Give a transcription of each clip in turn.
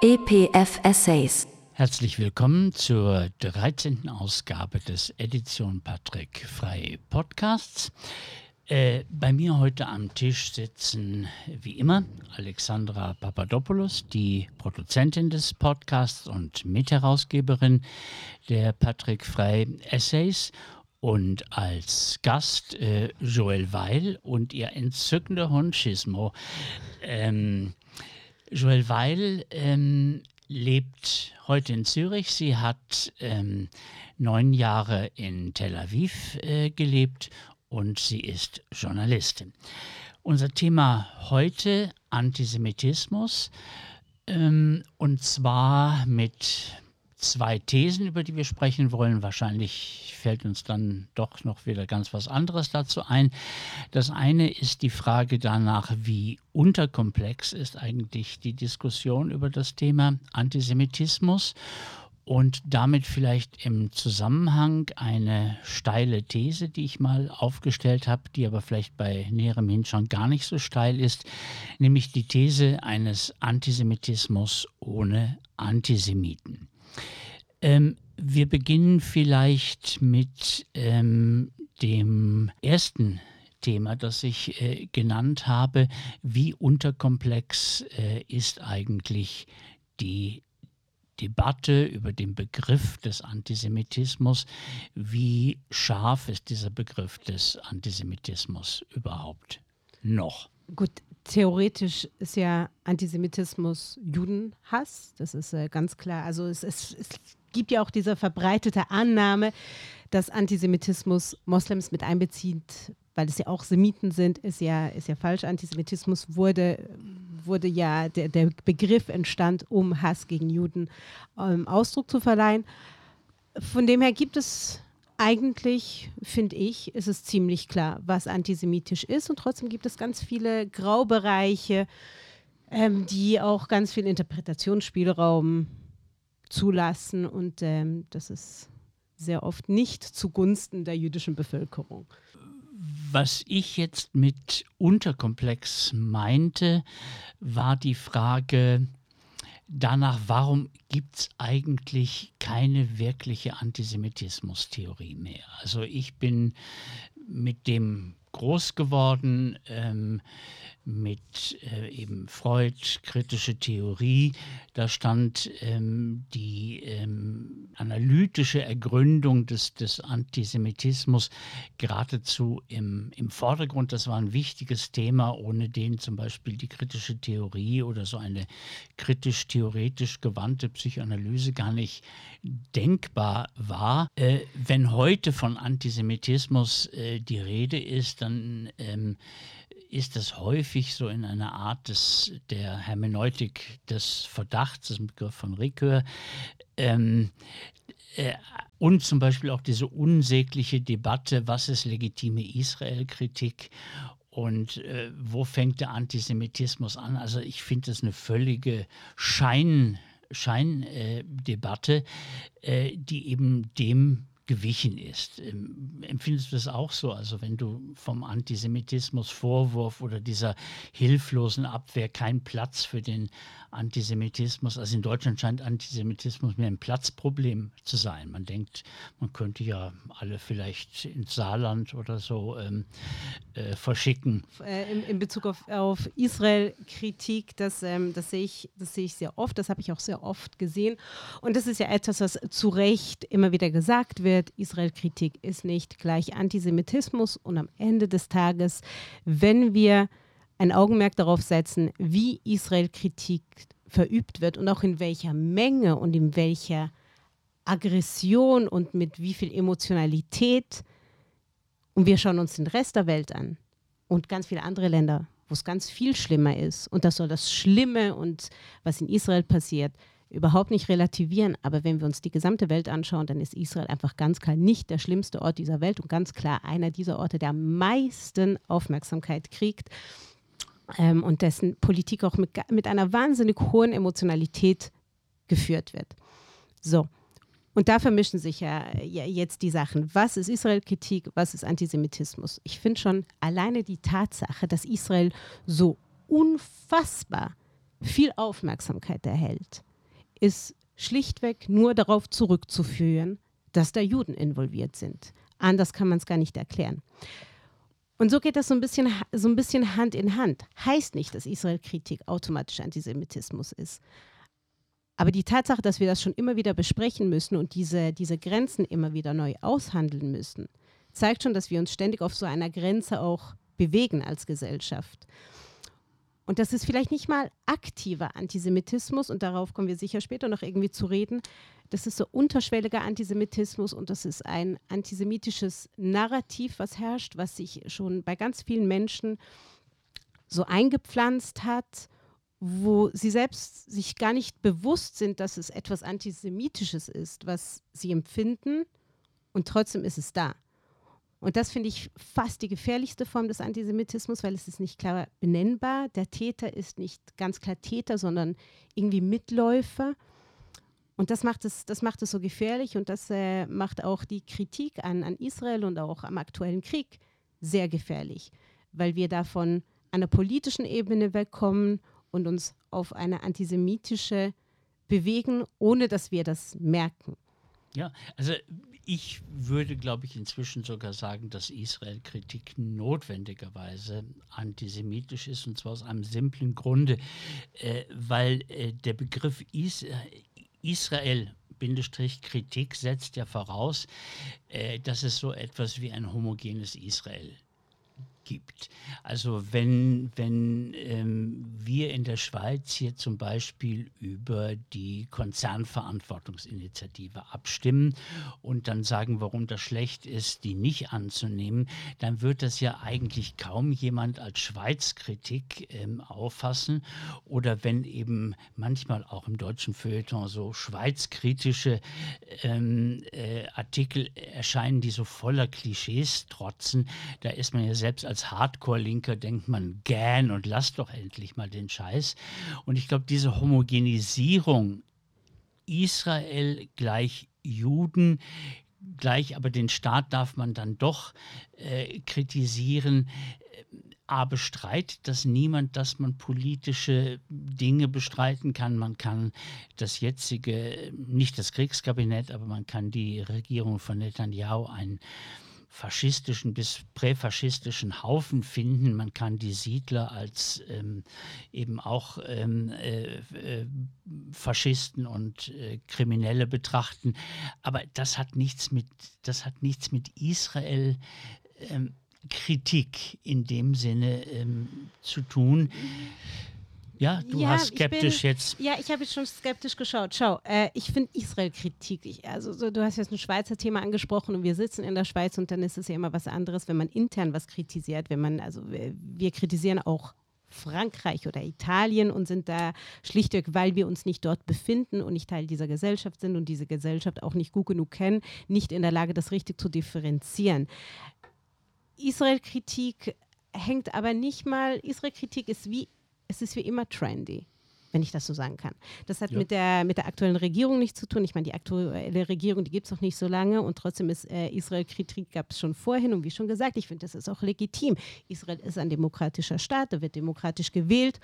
EPF Essays. Herzlich willkommen zur 13. Ausgabe des Edition Patrick Frei Podcasts. Äh, bei mir heute am Tisch sitzen wie immer Alexandra Papadopoulos, die Produzentin des Podcasts und Mitherausgeberin der Patrick Frei Essays und als Gast äh, Joel Weil und ihr entzückender Hund Schismo. Ähm, Joel Weil ähm, lebt heute in Zürich. Sie hat ähm, neun Jahre in Tel Aviv äh, gelebt und sie ist Journalistin. Unser Thema heute Antisemitismus ähm, und zwar mit zwei Thesen, über die wir sprechen wollen. Wahrscheinlich fällt uns dann doch noch wieder ganz was anderes dazu ein. Das eine ist die Frage danach, wie unterkomplex ist eigentlich die Diskussion über das Thema Antisemitismus und damit vielleicht im Zusammenhang eine steile These, die ich mal aufgestellt habe, die aber vielleicht bei näherem Hinschauen gar nicht so steil ist, nämlich die These eines Antisemitismus ohne Antisemiten. Ähm, wir beginnen vielleicht mit ähm, dem ersten Thema, das ich äh, genannt habe. Wie unterkomplex äh, ist eigentlich die Debatte über den Begriff des Antisemitismus? Wie scharf ist dieser Begriff des Antisemitismus überhaupt noch? Gut, theoretisch ist ja Antisemitismus Judenhass, das ist äh, ganz klar. Also es, es, es gibt ja auch diese verbreitete Annahme, dass Antisemitismus Moslems mit einbezieht, weil es ja auch Semiten sind, ist ja, ist ja falsch. Antisemitismus wurde, wurde ja, der, der Begriff entstand, um Hass gegen Juden ähm, Ausdruck zu verleihen. Von dem her gibt es eigentlich, finde ich, ist es ziemlich klar, was antisemitisch ist. Und trotzdem gibt es ganz viele Graubereiche, ähm, die auch ganz viel Interpretationsspielraum zulassen. Und ähm, das ist sehr oft nicht zugunsten der jüdischen Bevölkerung. Was ich jetzt mit Unterkomplex meinte, war die Frage danach, warum gibt es eigentlich keine wirkliche Antisemitismus-Theorie mehr? Also ich bin mit dem groß geworden. Ähm, mit äh, eben Freud, kritische Theorie. Da stand ähm, die ähm, analytische Ergründung des, des Antisemitismus geradezu im, im Vordergrund. Das war ein wichtiges Thema, ohne den zum Beispiel die kritische Theorie oder so eine kritisch-theoretisch gewandte Psychoanalyse gar nicht denkbar war. Äh, wenn heute von Antisemitismus äh, die Rede ist, dann ähm, ist das häufig so in einer Art des, der Hermeneutik des Verdachts, das Begriff von Ricoeur, ähm, äh, und zum Beispiel auch diese unsägliche Debatte, was ist legitime Israel-Kritik und äh, wo fängt der Antisemitismus an? Also ich finde das eine völlige Schein, Scheindebatte, äh, die eben dem gewichen ist. Ähm, empfindest du das auch so? Also wenn du vom Antisemitismus Vorwurf oder dieser hilflosen Abwehr kein Platz für den Antisemitismus, also in Deutschland scheint Antisemitismus mehr ein Platzproblem zu sein. Man denkt, man könnte ja alle vielleicht ins Saarland oder so ähm, äh, verschicken. Äh, in, in, Bezug auf, auf Israel-Kritik, das, ähm, das, sehe ich, das sehe ich sehr oft, das habe ich auch sehr oft gesehen. Und das ist ja etwas, was zu Recht immer wieder gesagt wird, Israel-Kritik ist nicht gleich Antisemitismus. Und am Ende des Tages, wenn wir ein Augenmerk darauf setzen, wie Israel-Kritik verübt wird und auch in welcher Menge und in welcher Aggression und mit wie viel Emotionalität, und wir schauen uns den Rest der Welt an und ganz viele andere Länder, wo es ganz viel schlimmer ist. Und das soll das Schlimme und was in Israel passiert, überhaupt nicht relativieren. Aber wenn wir uns die gesamte Welt anschauen, dann ist Israel einfach ganz klar nicht der schlimmste Ort dieser Welt und ganz klar einer dieser Orte, der am meisten Aufmerksamkeit kriegt ähm, und dessen Politik auch mit, mit einer wahnsinnig hohen Emotionalität geführt wird. So. Und da vermischen sich ja, ja jetzt die Sachen. Was ist Israel-Kritik? Was ist Antisemitismus? Ich finde schon alleine die Tatsache, dass Israel so unfassbar viel Aufmerksamkeit erhält, ist schlichtweg nur darauf zurückzuführen, dass da Juden involviert sind. Anders kann man es gar nicht erklären. Und so geht das so ein, bisschen, so ein bisschen Hand in Hand. Heißt nicht, dass Israel-Kritik automatisch Antisemitismus ist. Aber die Tatsache, dass wir das schon immer wieder besprechen müssen und diese, diese Grenzen immer wieder neu aushandeln müssen, zeigt schon, dass wir uns ständig auf so einer Grenze auch bewegen als Gesellschaft. Und das ist vielleicht nicht mal aktiver Antisemitismus, und darauf kommen wir sicher später noch irgendwie zu reden. Das ist so unterschwelliger Antisemitismus und das ist ein antisemitisches Narrativ, was herrscht, was sich schon bei ganz vielen Menschen so eingepflanzt hat, wo sie selbst sich gar nicht bewusst sind, dass es etwas Antisemitisches ist, was sie empfinden, und trotzdem ist es da. Und das finde ich fast die gefährlichste Form des Antisemitismus, weil es ist nicht klar benennbar. Der Täter ist nicht ganz klar Täter, sondern irgendwie Mitläufer. Und das macht es, das macht es so gefährlich und das äh, macht auch die Kritik an, an Israel und auch am aktuellen Krieg sehr gefährlich, weil wir davon an der politischen Ebene wegkommen und uns auf eine antisemitische bewegen, ohne dass wir das merken. Ja, also ich würde, glaube ich, inzwischen sogar sagen, dass Israel-Kritik notwendigerweise antisemitisch ist, und zwar aus einem simplen Grunde, äh, weil äh, der Begriff Is Israel Kritik setzt ja voraus, äh, dass es so etwas wie ein homogenes Israel gibt. Also wenn, wenn ähm, wir in der Schweiz hier zum Beispiel über die Konzernverantwortungsinitiative abstimmen und dann sagen, warum das schlecht ist, die nicht anzunehmen, dann wird das ja eigentlich kaum jemand als Schweizkritik ähm, auffassen. Oder wenn eben manchmal auch im deutschen Feuilleton so schweizkritische ähm, äh, Artikel erscheinen, die so voller Klischees trotzen, da ist man ja selbst als als Hardcore-Linker denkt man gern und lass doch endlich mal den Scheiß. Und ich glaube, diese Homogenisierung Israel gleich Juden, gleich aber den Staat darf man dann doch äh, kritisieren. A bestreitet das niemand, dass man politische Dinge bestreiten kann. Man kann das jetzige, nicht das Kriegskabinett, aber man kann die Regierung von Netanyahu ein faschistischen bis präfaschistischen Haufen finden. Man kann die Siedler als ähm, eben auch ähm, äh, äh, Faschisten und äh, Kriminelle betrachten. Aber das hat nichts mit, das hat nichts mit Israel. Ähm, Kritik in dem Sinne ähm, zu tun. Ja, du ja, hast skeptisch bin, jetzt. Ja, ich habe jetzt schon skeptisch geschaut. Schau, äh, ich finde Israel-Kritik. Also so, du hast jetzt ein Schweizer Thema angesprochen und wir sitzen in der Schweiz und dann ist es ja immer was anderes, wenn man intern was kritisiert. Wenn man, also wir, wir kritisieren auch Frankreich oder Italien und sind da schlichtweg, weil wir uns nicht dort befinden und nicht Teil dieser Gesellschaft sind und diese Gesellschaft auch nicht gut genug kennen, nicht in der Lage, das richtig zu differenzieren. Israel-Kritik hängt aber nicht mal, Israel-Kritik ist wie es ist wie immer trendy wenn ich das so sagen kann. Das hat ja. mit, der, mit der aktuellen Regierung nichts zu tun. Ich meine, die aktuelle Regierung, die gibt es noch nicht so lange und trotzdem ist äh, Israel-Kritik gab es schon vorhin und wie schon gesagt, ich finde, das ist auch legitim. Israel ist ein demokratischer Staat, da wird demokratisch gewählt.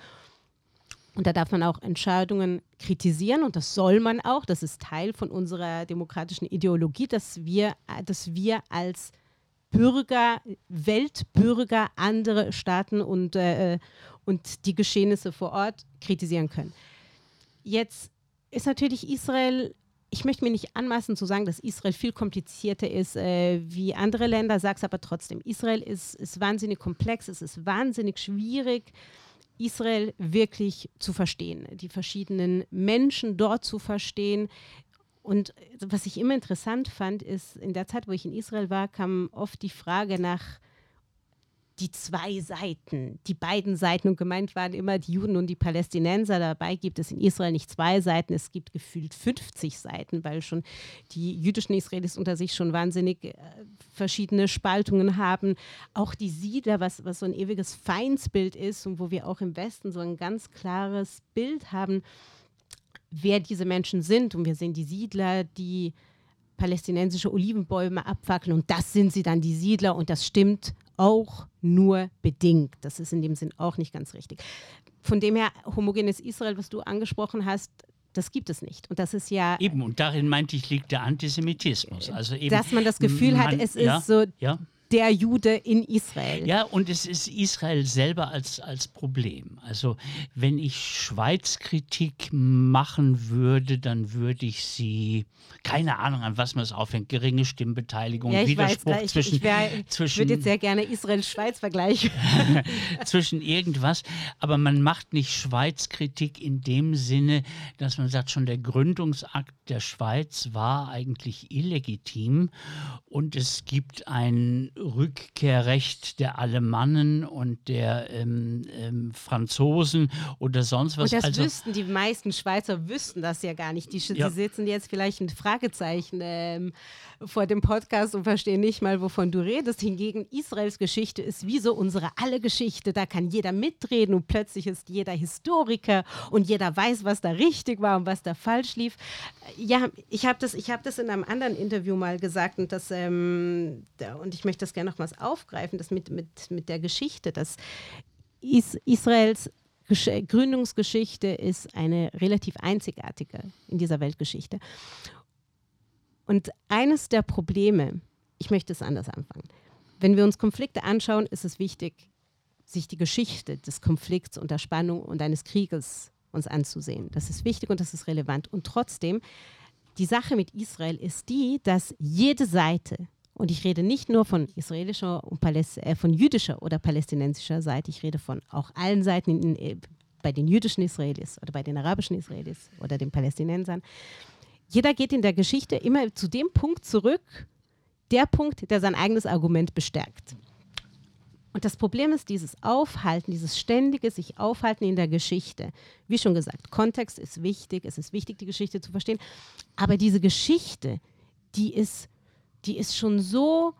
Und da darf man auch Entscheidungen kritisieren und das soll man auch. Das ist Teil von unserer demokratischen Ideologie, dass wir, dass wir als Bürger, Weltbürger andere Staaten und, äh, und die Geschehnisse vor Ort kritisieren können. Jetzt ist natürlich Israel ich möchte mir nicht anmaßen zu sagen, dass Israel viel komplizierter ist äh, wie andere Länder, sage es aber trotzdem. Israel ist, ist wahnsinnig komplex, es ist wahnsinnig schwierig, Israel wirklich zu verstehen, die verschiedenen Menschen dort zu verstehen. Und was ich immer interessant fand, ist, in der Zeit, wo ich in Israel war, kam oft die Frage nach die zwei Seiten, die beiden Seiten und gemeint waren immer die Juden und die Palästinenser. Dabei gibt es in Israel nicht zwei Seiten, es gibt gefühlt 50 Seiten, weil schon die jüdischen Israelis unter sich schon wahnsinnig äh, verschiedene Spaltungen haben. Auch die Siedler, was, was so ein ewiges Feindsbild ist und wo wir auch im Westen so ein ganz klares Bild haben, wer diese Menschen sind. Und wir sehen die Siedler, die palästinensische Olivenbäume abfackeln und das sind sie dann die Siedler und das stimmt auch nur bedingt. Das ist in dem Sinn auch nicht ganz richtig. Von dem her, homogenes Israel, was du angesprochen hast, Das gibt es nicht. Und das ist ja. Eben, und darin meinte ich, liegt der Antisemitismus. Also eben, dass man das Gefühl man, hat, es ja, ist so Ja, der Jude in Israel. Ja, und es ist Israel selber als, als Problem. Also wenn ich Schweizkritik machen würde, dann würde ich sie, keine Ahnung, an was man es aufhängt, geringe Stimmbeteiligung, Ja, weiß, Widerspruch ich, zwischen, ich, wär- zwischen würde jetzt sehr gerne Israel-Schweiz vergleichen. zwischen irgendwas, aber man macht nicht Schweizkritik in dem Sinne, dass man sagt, schon der Gründungsakt der Schweiz war eigentlich illegitim und es gibt ein Rückkehrrecht der Alemannen und der ähm, ähm, Franzosen oder sonst was. Und das also, wüssten die meisten Schweizer wüssten das ja gar nicht. Die, Ja. die sitzen jetzt vielleicht ein Fragezeichen ähm, vor dem Podcast und verstehen nicht mal, wovon du redest. Hingegen Israels Geschichte ist wie so unsere alle Geschichte. Da kann jeder mitreden und plötzlich ist jeder Historiker und jeder weiß, was da richtig war und was da falsch lief. Ja, ich habe das, ich hab das in einem anderen Interview mal gesagt und, das, ähm, und ich möchte das gerne nochmals aufgreifen, das mit, mit, mit der Geschichte, dass Is Israels Gesch Gründungsgeschichte ist eine relativ einzigartige in dieser Weltgeschichte. Und eines der Probleme, ich möchte es anders anfangen, wenn wir uns Konflikte anschauen, ist es wichtig, sich die Geschichte des Konflikts und der Spannung und eines Krieges uns anzusehen. Das ist wichtig und das ist relevant. Und trotzdem, die Sache mit Israel ist die, dass jede Seite, und ich rede nicht nur von israelischer und Paläst äh, von jüdischer oder palästinensischer Seite, ich rede von auch allen Seiten in, in, bei den jüdischen Israelis oder bei den arabischen Israelis oder den Palästinensern. Jeder geht in der Geschichte immer zu dem Punkt zurück, der Punkt, der sein eigenes Argument bestärkt. Und das Problem ist dieses Aufhalten, dieses ständige sich Aufhalten in der Geschichte. Wie schon gesagt, Kontext ist wichtig, es ist wichtig, die Geschichte zu verstehen. Aber diese Geschichte, die ist, die ist schon so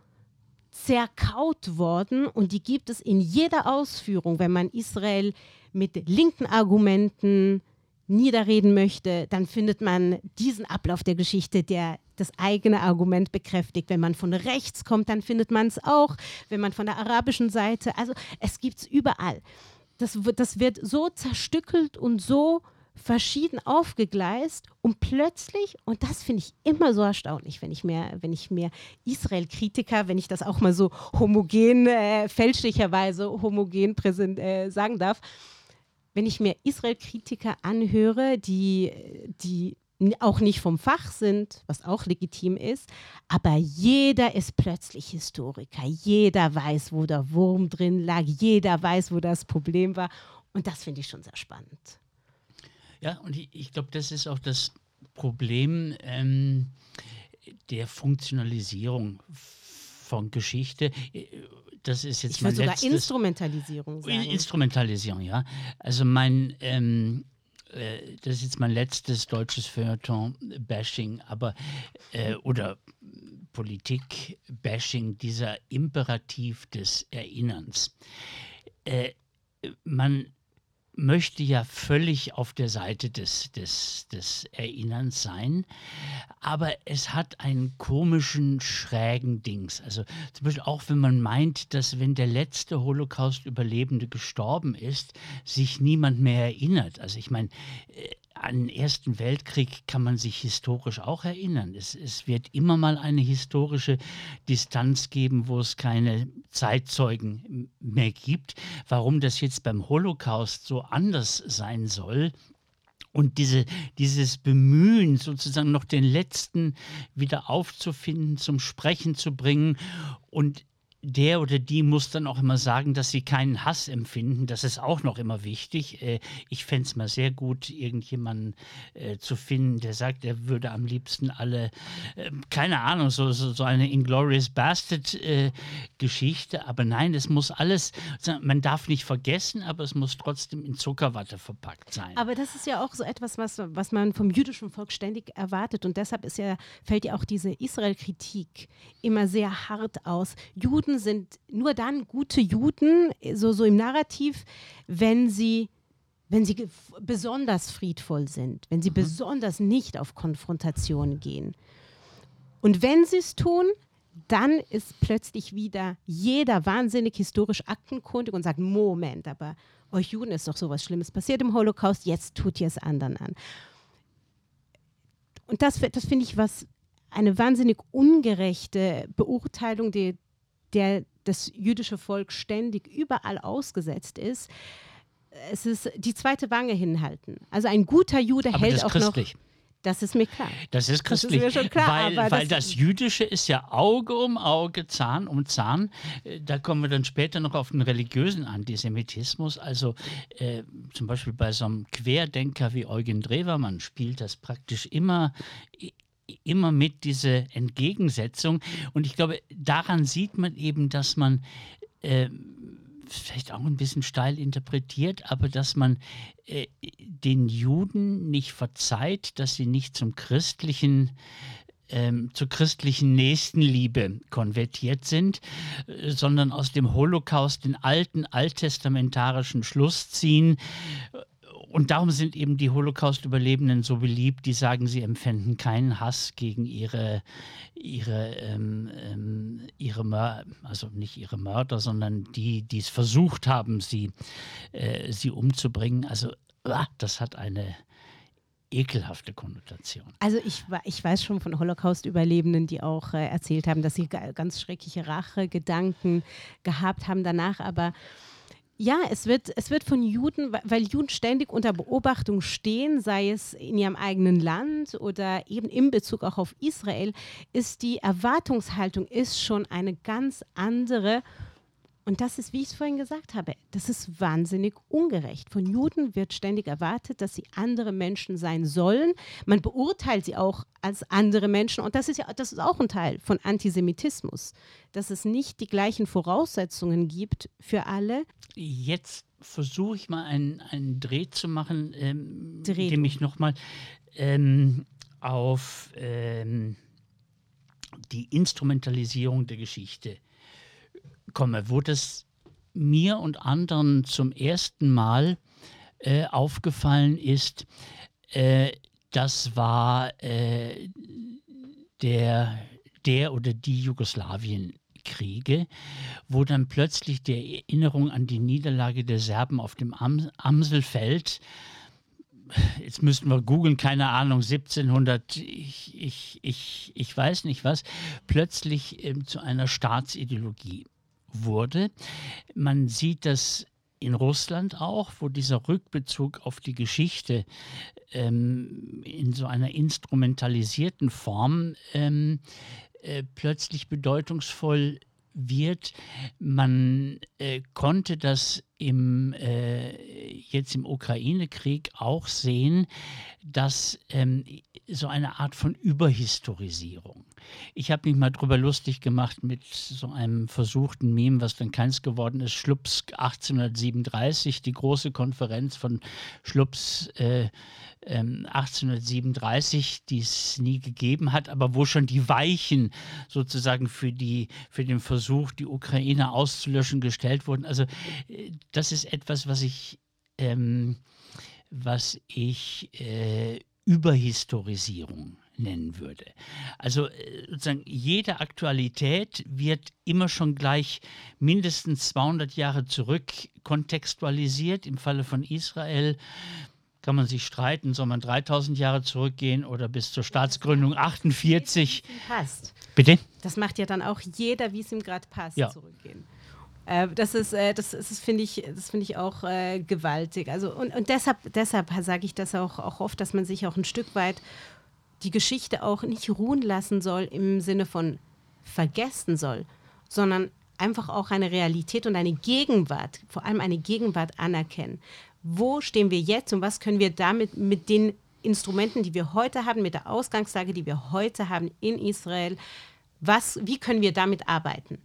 zerkaut worden und die gibt es in jeder Ausführung, wenn man Israel mit linken Argumenten niederreden möchte, dann findet man diesen Ablauf der Geschichte, der das eigene Argument bekräftigt. Wenn man von rechts kommt, dann findet man es auch. Wenn man von der arabischen Seite, also es gibt es überall. Das das wird so zerstückelt und so verschieden aufgegleist und plötzlich, und das finde ich immer so erstaunlich, wenn ich mir, wenn ich mir Israel-Kritiker, wenn ich das auch mal so homogen, äh, fälschlicherweise homogen präsent, äh, sagen darf, wenn ich mir Israel-Kritiker anhöre, die, die auch nicht vom Fach sind, was auch legitim ist, aber jeder ist plötzlich Historiker. Jeder weiß, wo der Wurm drin lag, jeder weiß, wo das Problem war. Und das finde ich schon sehr spannend. Ja, und ich, ich glaube, das ist auch das Problem ähm, der Funktionalisierung von Geschichte. Das ist jetzt Ich mein sogar letztes, Instrumentalisierung sagen. Instrumentalisierung, ja. Also mein, ähm, äh, das ist jetzt mein letztes deutsches Feuilleton-Bashing, aber, äh, oder Politik-Bashing, dieser Imperativ des Erinnerns. Äh, man möchte ja völlig auf der Seite des, des, des Erinnerns sein, aber es hat einen komischen, schrägen Dings. Also zum Beispiel auch, wenn man meint, dass wenn der letzte Holocaust-Überlebende gestorben ist, sich niemand mehr erinnert. Also ich meine, äh, an den Ersten Weltkrieg kann man sich historisch auch erinnern. Es, es wird immer mal eine historische Distanz geben, wo es keine Zeitzeugen mehr gibt. Warum das jetzt beim Holocaust so anders sein soll, und diese, dieses Bemühen, sozusagen noch den letzten wieder aufzufinden, zum Sprechen zu bringen und der oder die muss dann auch immer sagen, dass sie keinen Hass empfinden. Das ist auch noch immer wichtig. Äh, ich fände es mal sehr gut, irgendjemanden äh, zu finden, der sagt, er würde am liebsten alle, äh, keine Ahnung, so, so, eine Inglorious Bastard-Geschichte. aber nein, es muss alles, man darf nicht vergessen, aber es muss trotzdem in Zuckerwatte verpackt sein. Aber das ist ja auch so etwas, was, was man vom jüdischen Volk ständig erwartet. Und deshalb ist ja, fällt ja auch diese Israel-Kritik immer sehr hart aus. Juden sind nur dann gute Juden, so, so im Narrativ, wenn sie wenn sie besonders friedvoll sind, wenn sie mhm. besonders nicht auf Konfrontation gehen. Und wenn sie es tun, dann ist plötzlich wieder jeder wahnsinnig historisch aktenkundig und sagt, Moment, aber euch Juden ist doch sowas Schlimmes passiert im Holocaust, jetzt tut ihr es anderen an. Und das, das finde ich was, eine wahnsinnig ungerechte Beurteilung, die, der das jüdische Volk ständig überall ausgesetzt ist. Es ist die zweite Wange hinhalten. Also ein guter Jude Aber hält auch christlich. noch. Das ist mir klar. Das ist Das ist christlich, mir schon klar, weil, aber weil das- das Jüdische ist ja Auge um Auge, Zahn um Zahn. Äh, Da kommen wir dann später noch auf den religiösen Antisemitismus. Also äh, zum Beispiel bei so einem Querdenker wie Eugen Drewermann spielt das praktisch immer immer mit diese Entgegensetzung. Und ich glaube, daran sieht man eben, dass man äh, vielleicht auch ein bisschen steil interpretiert, aber dass man äh, den Juden nicht verzeiht, dass sie nicht zum christlichen ähm, zur christlichen Nächstenliebe konvertiert sind, äh, sondern aus dem Holocaust den alten alttestamentarischen Schluss ziehen. Und darum sind eben die Holocaust-Überlebenden so beliebt, die sagen, sie empfänden keinen Hass gegen ihre, ihre, ähm, ähm, ihre Mör also nicht ihre Mörder, sondern die, die es versucht haben, sie, äh, sie umzubringen. Also ah, das hat eine ekelhafte Konnotation. Also ich, ich weiß schon von Holocaust-Überlebenden, die auch äh, erzählt haben, dass sie ga- ganz schreckliche Rachegedanken gehabt haben danach, aber ja, es wird, es wird von Juden, weil Juden ständig unter Beobachtung stehen, sei es in ihrem eigenen Land oder eben in Bezug auch auf Israel, ist die Erwartungshaltung ist schon eine ganz andere. Und das ist, wie ich es vorhin gesagt habe, das ist wahnsinnig ungerecht. Von Juden wird ständig erwartet, dass sie andere Menschen sein sollen. Man beurteilt sie auch als andere Menschen. Und das ist ja, das ist auch ein Teil von Antisemitismus, dass es nicht die gleichen Voraussetzungen gibt für alle. Jetzt versuche ich mal einen, einen Dreh zu machen, ähm, Dreh indem ich nochmal ähm, auf ähm, die Instrumentalisierung der Geschichte komme, wo das mir und anderen zum ersten Mal äh, aufgefallen ist, äh, das war äh, der, der oder die Jugoslawienkriege, wo dann plötzlich die Erinnerung an die Niederlage der Serben auf dem Am Amselfeld jetzt müssten wir googeln, keine Ahnung, 1700, ich, ich, ich, ich weiß nicht was, plötzlich ähm, zu einer Staatsideologie wurde. Man sieht das in Russland auch, wo dieser Rückbezug auf die Geschichte ähm, in so einer instrumentalisierten Form ähm, äh, plötzlich bedeutungsvoll wird. Man äh, konnte das im, äh, jetzt im Ukraine-Krieg auch sehen, dass ähm, so eine Art von Überhistorisierung. Ich habe mich mal drüber lustig gemacht mit so einem versuchten Meme, was dann keins geworden ist. Schlups 1837, die große Konferenz von Schlups äh, ähm, 1837, die es nie gegeben hat, aber wo schon die Weichen sozusagen für, die, für den Versuch, die Ukraine auszulöschen, gestellt wurden. Also äh, das ist etwas, was ich, ähm, was ich äh, Überhistorisierung nennen würde. Also äh, sozusagen jede Aktualität wird immer schon gleich mindestens 200 Jahre zurück kontextualisiert. Im Falle von Israel kann man sich streiten, soll man 3000 Jahre zurückgehen oder bis zur Staatsgründung 48. Passt. Bitte? Das macht ja dann auch jeder, wie es ihm gerade passt, Ja. zurückgehen. Äh, das ist, äh, das, ist- das finde ich, das finde ich auch äh, gewaltig. Also und, und deshalb, deshalb sage ich das auch, auch oft, dass man sich auch ein Stück weit die Geschichte auch nicht ruhen lassen soll im Sinne von vergessen soll, sondern einfach auch eine Realität und eine Gegenwart, vor allem eine Gegenwart anerkennen. Wo stehen wir jetzt und was können wir damit mit den Instrumenten, die wir heute haben, mit der Ausgangslage, die wir heute haben in Israel, was, wie können wir damit arbeiten?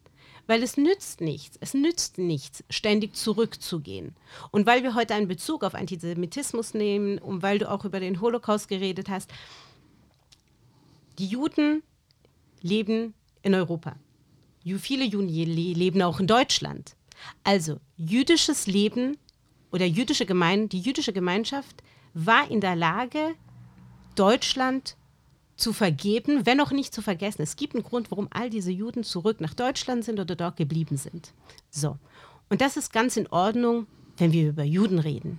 Weil es nützt nichts, es nützt nichts, ständig zurückzugehen. Und weil wir heute einen Bezug auf Antisemitismus nehmen und weil du auch über den Holocaust geredet hast, die Juden leben in Europa. Viele Juden leben auch in Deutschland. Also jüdisches Leben oder jüdische Gemein die jüdische Gemeinschaft war in der Lage, Deutschland zu vergeben, wenn auch nicht zu vergessen. Es gibt einen Grund, warum all diese Juden zurück nach Deutschland sind oder dort geblieben sind. So. Und das ist ganz in Ordnung, wenn wir über Juden reden.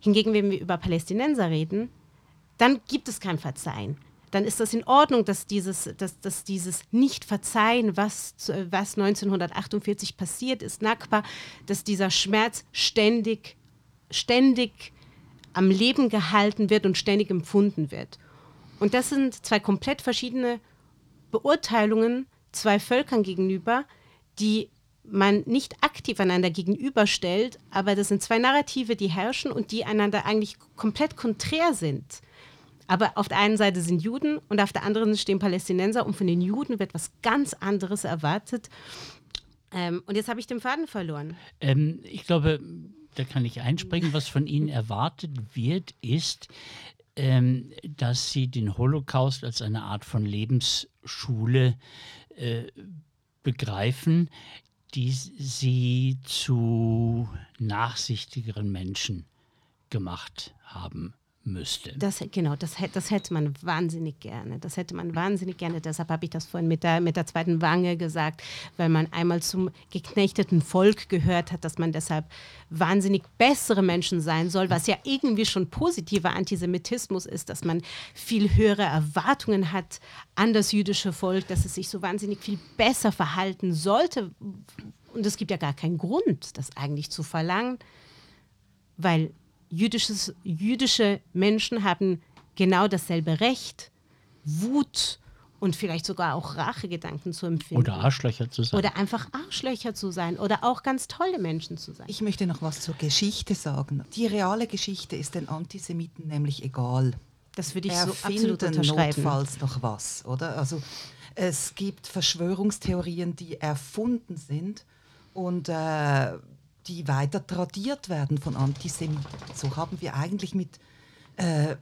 Hingegen, wenn wir über Palästinenser reden, dann gibt es kein Verzeihen. Dann ist das in Ordnung, dass dieses, dass, dass dieses Nicht-Verzeihen, was, was 1948 passiert ist, Nakba, dass dieser Schmerz ständig, ständig am Leben gehalten wird und ständig empfunden wird. Und das sind zwei komplett verschiedene Beurteilungen zwei Völkern gegenüber, die man nicht aktiv einander gegenüberstellt, aber das sind zwei Narrative, die herrschen und die einander eigentlich komplett konträr sind. Aber auf der einen Seite sind Juden und auf der anderen stehen Palästinenser und von den Juden wird was ganz anderes erwartet. Ähm, und jetzt habe ich den Faden verloren. Ähm, ich glaube, da kann ich einspringen. Was von Ihnen erwartet wird, ist, ähm, dass Sie den Holocaust als eine Art von Lebensschule äh, begreifen, die Sie zu nachsichtigeren Menschen gemacht haben müsste. Das, genau, das, das hätte man wahnsinnig gerne. Das hätte man wahnsinnig gerne. Deshalb habe ich das vorhin mit der, mit der zweiten Wange gesagt, weil man einmal zum geknechteten Volk gehört hat, dass man deshalb wahnsinnig bessere Menschen sein soll, was ja irgendwie schon positiver Antisemitismus ist, dass man viel höhere Erwartungen hat an das jüdische Volk, dass es sich so wahnsinnig viel besser verhalten sollte. Und es gibt ja gar keinen Grund, das eigentlich zu verlangen, weil jüdisches, jüdische Menschen haben genau dasselbe Recht, Wut und vielleicht sogar auch Rachegedanken zu empfinden. Oder Arschlöcher zu sein. Oder einfach Arschlöcher zu sein oder auch ganz tolle Menschen zu sein. Ich möchte noch was zur Geschichte sagen. Die reale Geschichte ist den Antisemiten nämlich egal. Das würde ich so absolut unterschreiben. notfalls noch was, oder? Also es gibt Verschwörungstheorien, die erfunden sind und äh, die weiter tradiert werden von Antisemiten. So haben wir eigentlich mit, äh,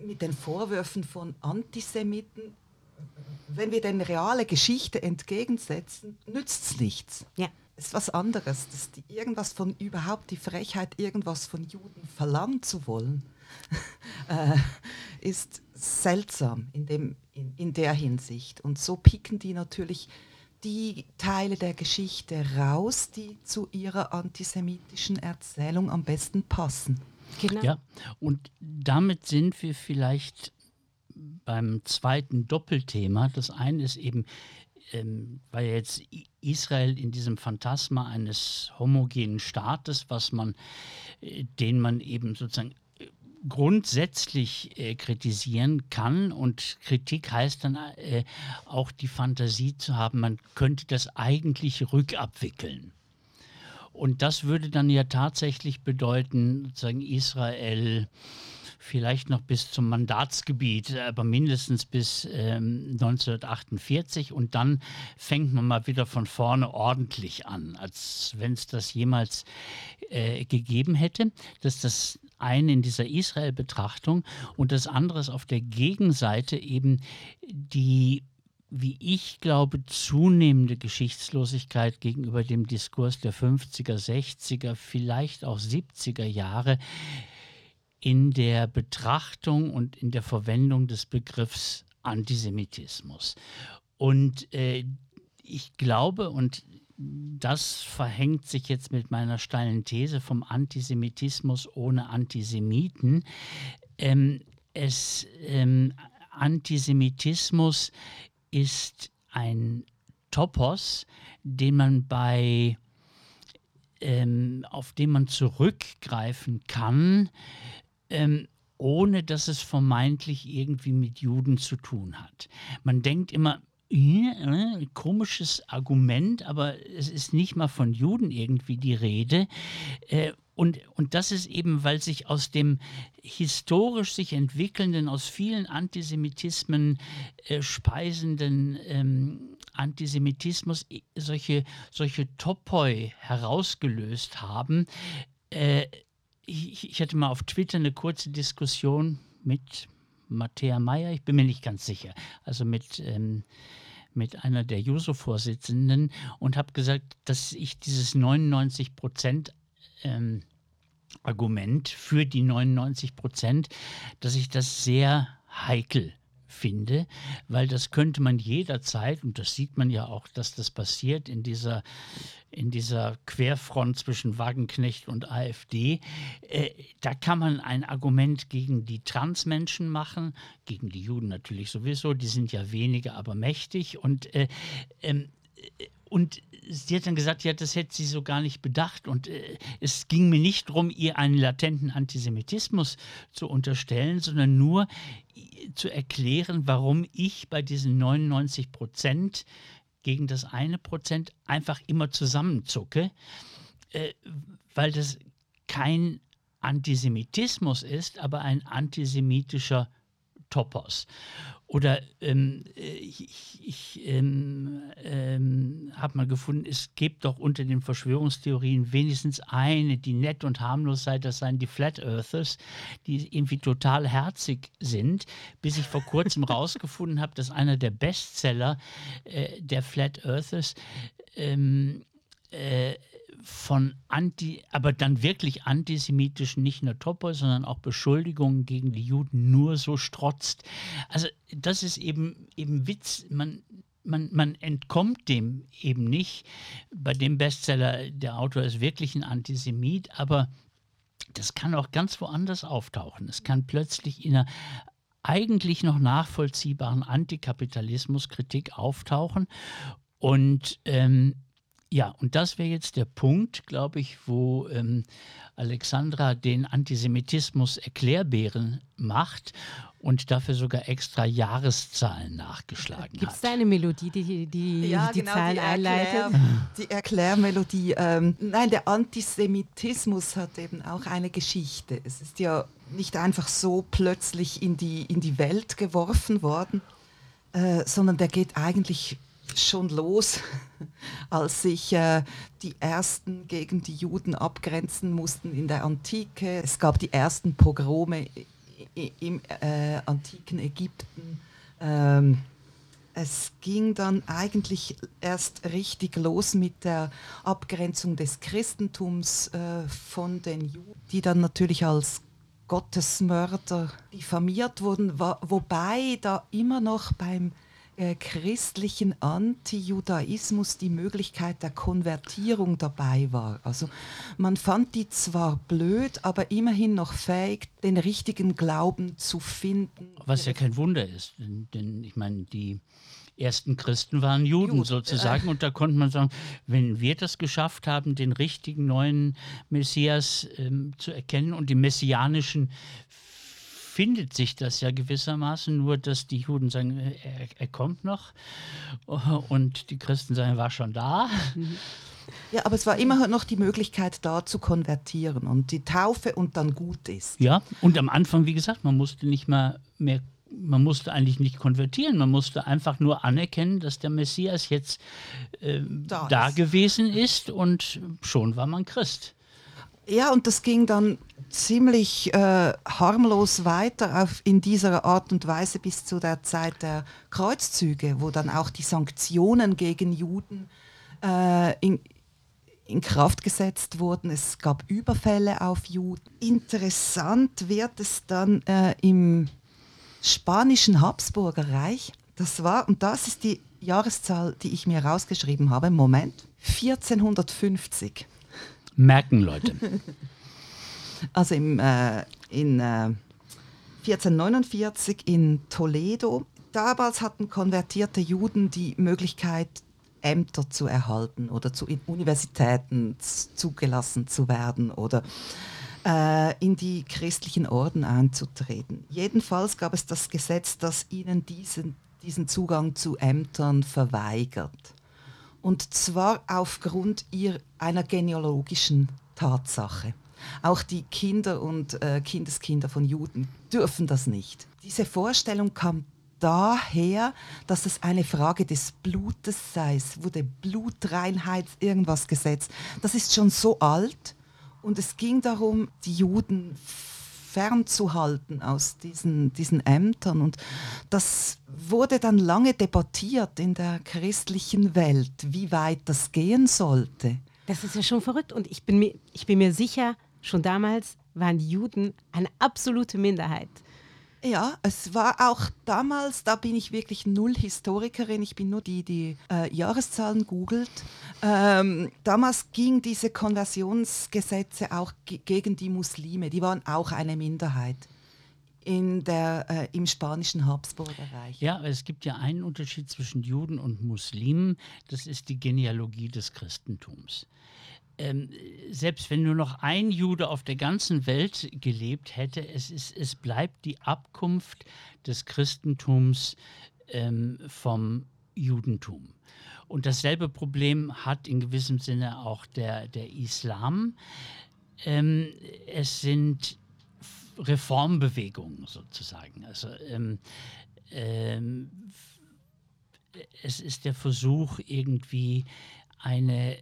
mit den Vorwürfen von Antisemiten, wenn wir den reale Geschichte entgegensetzen, nützt es nichts. Ja. Es ist was anderes. Das die, irgendwas von überhaupt die Frechheit, irgendwas von Juden verlangen zu wollen, äh, ist seltsam in, dem, in, in der Hinsicht. Und so picken die natürlich die Teile der Geschichte raus, die zu ihrer antisemitischen Erzählung am besten passen. Genau. Ja, und damit sind wir vielleicht beim zweiten Doppelthema. Das eine ist eben, ähm, weil jetzt Israel in diesem Phantasma eines homogenen Staates, was man, äh, den man eben sozusagen grundsätzlich äh, kritisieren kann. Und Kritik heißt dann äh, auch die Fantasie zu haben, man könnte das eigentlich rückabwickeln. Und das würde dann ja tatsächlich bedeuten, sozusagen Israel vielleicht noch bis zum Mandatsgebiet, aber mindestens bis ähm, 1948 und dann fängt man mal wieder von vorne ordentlich an, als wenn es das jemals äh, gegeben hätte. Das ist das eine in dieser Israel-Betrachtung und das andere ist auf der Gegenseite eben die wie ich glaube, zunehmende Geschichtslosigkeit gegenüber dem Diskurs der 50er, 60er, vielleicht auch 70er Jahre, in der Betrachtung und in der Verwendung des Begriffs Antisemitismus. Und äh, ich glaube, und das verhängt sich jetzt mit meiner steilen These vom Antisemitismus ohne Antisemiten. Ähm, es, ähm, Antisemitismus ist ein Topos, den man bei ähm, auf den man zurückgreifen kann, ähm, ohne dass es vermeintlich irgendwie mit Juden zu tun hat. Man denkt immer, komisches Argument, aber es ist nicht mal von Juden irgendwie die Rede. Äh, und, und das ist eben, weil sich aus dem historisch sich entwickelnden, aus vielen Antisemitismen äh, speisenden ähm, Antisemitismus solche, solche Topoi herausgelöst haben. Äh, ich hatte mal auf Twitter eine kurze Diskussion mit Matthäa Meyer, ich bin mir nicht ganz sicher, also mit, ähm, mit einer der Juso-Vorsitzenden und habe gesagt, dass ich dieses 99 Prozent ähm, Argument für die 99 Prozent, dass ich das sehr heikel finde, weil das könnte man jederzeit, und das sieht man ja auch, dass das passiert in dieser, in dieser Querfront zwischen Wagenknecht und AfD, äh, da kann man ein Argument gegen die Transmenschen machen, gegen die Juden natürlich sowieso, die sind ja weniger, aber mächtig und äh, ähm, und sie hat dann gesagt, ja, das hätte sie so gar nicht bedacht. Und äh, es ging mir nicht darum, ihr einen latenten Antisemitismus zu unterstellen, sondern nur äh, zu erklären, warum ich bei diesen 99 Prozent gegen das eine Prozent einfach immer zusammenzucke, äh, weil das kein Antisemitismus ist, aber ein antisemitischer Topos. Oder ähm, äh, ich, ich ähm, ähm, habe mal gefunden, es gibt doch unter den Verschwörungstheorien wenigstens eine, die nett und harmlos sei, das seien die Flat Earthers, die irgendwie total herzig sind, bis ich vor kurzem rausgefunden habe, dass einer der Bestseller äh, der Flat Earthers ähm, äh, von anti, aber dann wirklich antisemitischen, nicht nur Topos, sondern auch Beschuldigungen gegen die Juden nur so strotzt. Also das ist eben, eben Witz. Man, man, man entkommt dem eben nicht. Bei dem Bestseller, der Autor ist wirklich ein Antisemit, aber das kann auch ganz woanders auftauchen. Es kann plötzlich in einer eigentlich noch nachvollziehbaren Antikapitalismuskritik auftauchen. Und ähm, ja, und das wäre jetzt der Punkt, glaube ich, wo ähm, Alexandra den Antisemitismus Erklärbären macht und dafür sogar extra Jahreszahlen nachgeschlagen Gibt's hat. Gibt es da eine Melodie, die die, ja, die genau, Zahlen die Erklär, einleitet? Die Erklärmelodie. Ähm, nein, der Antisemitismus hat eben auch eine Geschichte. Es ist ja nicht einfach so plötzlich in die, in die Welt geworfen worden, äh, sondern der geht eigentlich schon los, als sich äh, die ersten gegen die Juden abgrenzen mussten in der Antike. Es gab die ersten Pogrome im äh, antiken Ägypten. Ähm, es ging dann eigentlich erst richtig los mit der Abgrenzung des Christentums äh, von den Juden, die dann natürlich als Gottesmörder diffamiert wurden, wobei da immer noch beim äh, christlichen Antijudaismus die Möglichkeit der Konvertierung dabei war. Also man fand die zwar blöd, aber immerhin noch fähig, den richtigen Glauben zu finden. Was ja kein Wunder ist, denn, denn ich meine, die ersten Christen waren Juden, sozusagen. Äh. Und da konnte man sagen, wenn wir das geschafft haben, den richtigen neuen Messias ähm, zu erkennen und die messianischen findet sich das ja gewissermaßen, nur dass die Juden sagen, äh, er, er kommt noch und die Christen sagen, er war schon da. Ja, aber es war immer noch die Möglichkeit da zu konvertieren und die Taufe und dann gut ist. Ja, und am Anfang, wie gesagt, man musste nicht mal mehr man musste eigentlich nicht konvertieren, man musste einfach nur anerkennen, dass der Messias jetzt äh, da, da gewesen ist und schon war man Christ. Ja, und das ging dann ziemlich äh, harmlos weiter auf, in dieser Art und Weise bis zu der Zeit der Kreuzzüge, wo dann auch die Sanktionen gegen Juden äh, in, in Kraft gesetzt wurden. Es gab Überfälle auf Juden. Interessant wird es dann äh, im spanischen Habsburger Reich. Das war, und das ist die Jahreszahl, die ich mir rausgeschrieben habe, Moment, 1450 merken, Leute. Also im, äh, in äh, 1449 in Toledo. Damals hatten konvertierte Juden die Möglichkeit, Ämter zu erhalten oder zu Universitäten zugelassen zu werden oder äh, in die christlichen Orden einzutreten. Jedenfalls gab es das Gesetz, das ihnen diesen, diesen Zugang zu Ämtern verweigert. Und zwar aufgrund ihr, einer genealogischen Tatsache. Auch die Kinder und äh, Kindeskinder von Juden dürfen das nicht. Diese Vorstellung kam daher, dass es eine Frage des Blutes sei. Es wurde Blutreinheit irgendwas gesetzt. Das ist schon so alt und es ging darum, die Juden fernzuhalten aus diesen, diesen Ämtern. Und das wurde dann lange debattiert in der christlichen Welt, wie weit das gehen sollte. Das ist ja schon verrückt. Und ich bin mir, ich bin mir sicher, schon damals waren die Juden eine absolute Minderheit. Ja, es war auch damals, da bin ich wirklich null Historikerin, ich bin nur die, die äh, Jahreszahlen googelt. Ähm, damals ging diese Konversionsgesetze auch gegen die Muslime, die waren auch eine Minderheit in der, äh, im spanischen Habsburger Reich. Ja, es gibt ja einen Unterschied zwischen Juden und Muslimen, das ist die Genealogie des Christentums ähm, selbst wenn nur noch ein Jude auf der ganzen Welt gelebt hätte, es, ist, es bleibt die Abkunft des Christentums ähm, vom Judentum. Und dasselbe Problem hat in gewissem Sinne auch der, der Islam. Ähm, es sind Reformbewegungen sozusagen. Also ähm, ähm, es ist der Versuch, irgendwie eine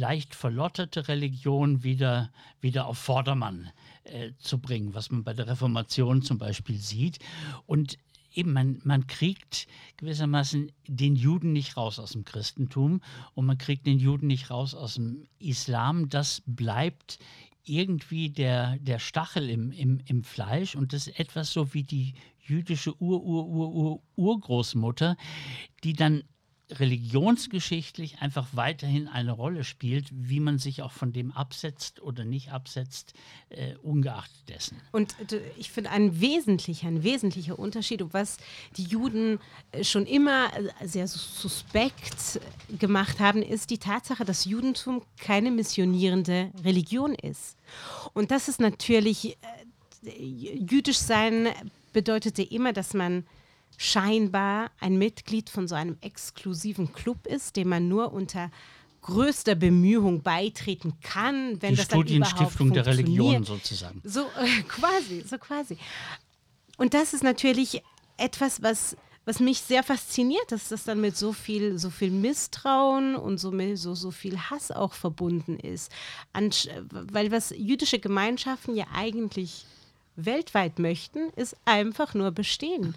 leicht verlotterte Religion wieder, wieder auf Vordermann äh, zu bringen, was man bei der Reformation zum Beispiel sieht. Und eben, man, man kriegt gewissermaßen den Juden nicht raus aus dem Christentum und man kriegt den Juden nicht raus aus dem Islam. Das bleibt irgendwie der, der Stachel im, im, im Fleisch und das ist etwas so wie die jüdische Ur-Ur-Ur-Urgroßmutter, die dann religionsgeschichtlich einfach weiterhin eine Rolle spielt, wie man sich auch von dem absetzt oder nicht absetzt, äh, ungeachtet dessen. Und äh, ich finde ein wesentlicher, ein wesentlicher Unterschied, was die Juden äh, schon immer äh, sehr suspekt gemacht haben, ist die Tatsache, dass Judentum keine missionierende Religion ist. Und das ist natürlich, jüdisch sein bedeutete immer, dass man scheinbar ein Mitglied von so einem exklusiven Club ist, dem man nur unter größter Bemühung beitreten kann, wenn Die das dann Studienstiftung der Religion sozusagen. So äh, quasi, so quasi. Und das ist natürlich etwas, was was mich sehr fasziniert, dass das dann mit so viel, so viel Misstrauen und so, so, so viel Hass auch verbunden ist. Ansch weil was jüdische Gemeinschaften ja eigentlich weltweit möchten, ist einfach nur bestehen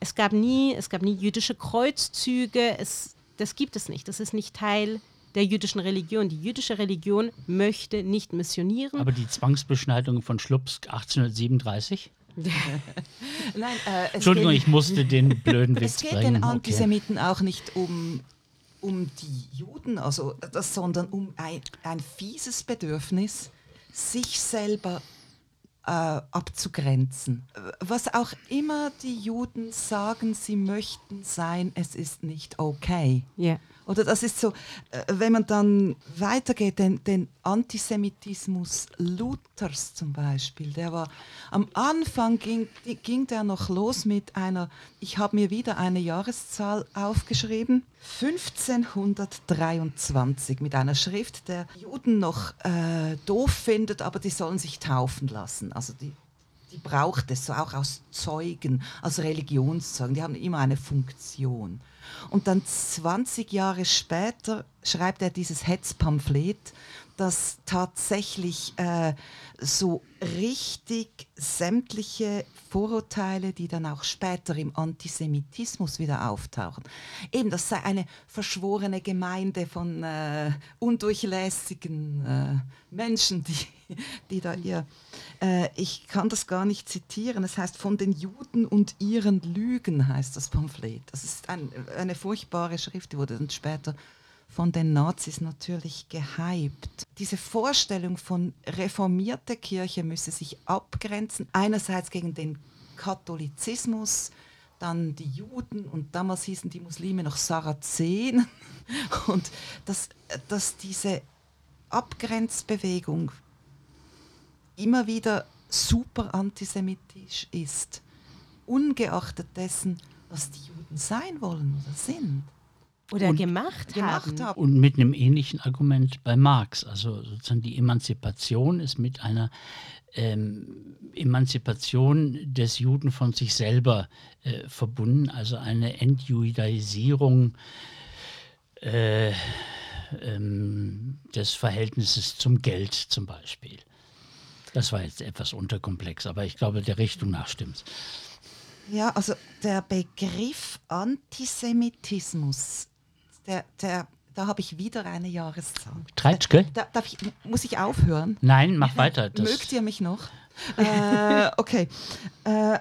es gab nie, es gab nie jüdische Kreuzzüge, es, das gibt es nicht. Das ist nicht Teil der jüdischen Religion. Die jüdische Religion möchte nicht missionieren. Aber die Zwangsbeschneidung von Schlupsk 1837? Nein, äh, Entschuldigung, geht, ich musste den blöden Witz Es geht bringen. den Antisemiten okay. auch nicht um, um die Juden, also das, sondern um ein, ein fieses Bedürfnis, sich selber abzugrenzen. Was auch immer die Juden sagen, sie möchten sein, es ist nicht okay. Yeah. Oder das ist so, äh, wenn man dann weitergeht, den, den Antisemitismus Luthers zum Beispiel, der war am Anfang ging, ging der noch los mit einer, ich habe mir wieder eine Jahreszahl aufgeschrieben, 1523 mit einer Schrift, der Juden noch äh, doof findet, aber die sollen sich taufen lassen. Also die, die braucht es so auch aus Zeugen, als Religionszeugen, die haben immer eine Funktion. Und dann 20 Jahre später schreibt er dieses Hetzpamphlet, das tatsächlich äh, so richtig sämtliche Vorurteile, die dann auch später im Antisemitismus wieder auftauchen. Eben, das sei eine verschworene Gemeinde von äh, undurchlässigen äh, Menschen, die, die da ihr. Äh, ich kann das gar nicht zitieren. Es heißt von den Juden und ihren Lügen heißt das Pamphlet. Das ist ein, eine furchtbare Schrift, die wurde dann später von den Nazis natürlich gehypt. Diese Vorstellung von reformierte Kirche müsse sich abgrenzen, einerseits gegen den Katholizismus, dann die Juden und damals hießen die Muslime noch Sarazenen und dass, dass diese Abgrenzbewegung immer wieder super antisemitisch ist, ungeachtet dessen, was die Juden sein wollen oder sind. Oder und, gemacht, gemacht haben. Und mit einem ähnlichen Argument bei Marx. Also sozusagen die Emanzipation ist mit einer ähm, Emanzipation des Juden von sich selber äh, verbunden, also eine Entjudaisierung äh, ähm, des Verhältnisses zum Geld zum Beispiel. Das war jetzt etwas unterkomplex, aber ich glaube, der Richtung nach stimmt Ja, also der Begriff Antisemitismus der, der, da habe ich wieder eine Jahreszahl. Treitschke? Da, ich, muss ich aufhören? Nein, mach weiter. Mögt ihr mich noch? äh, okay. Äh,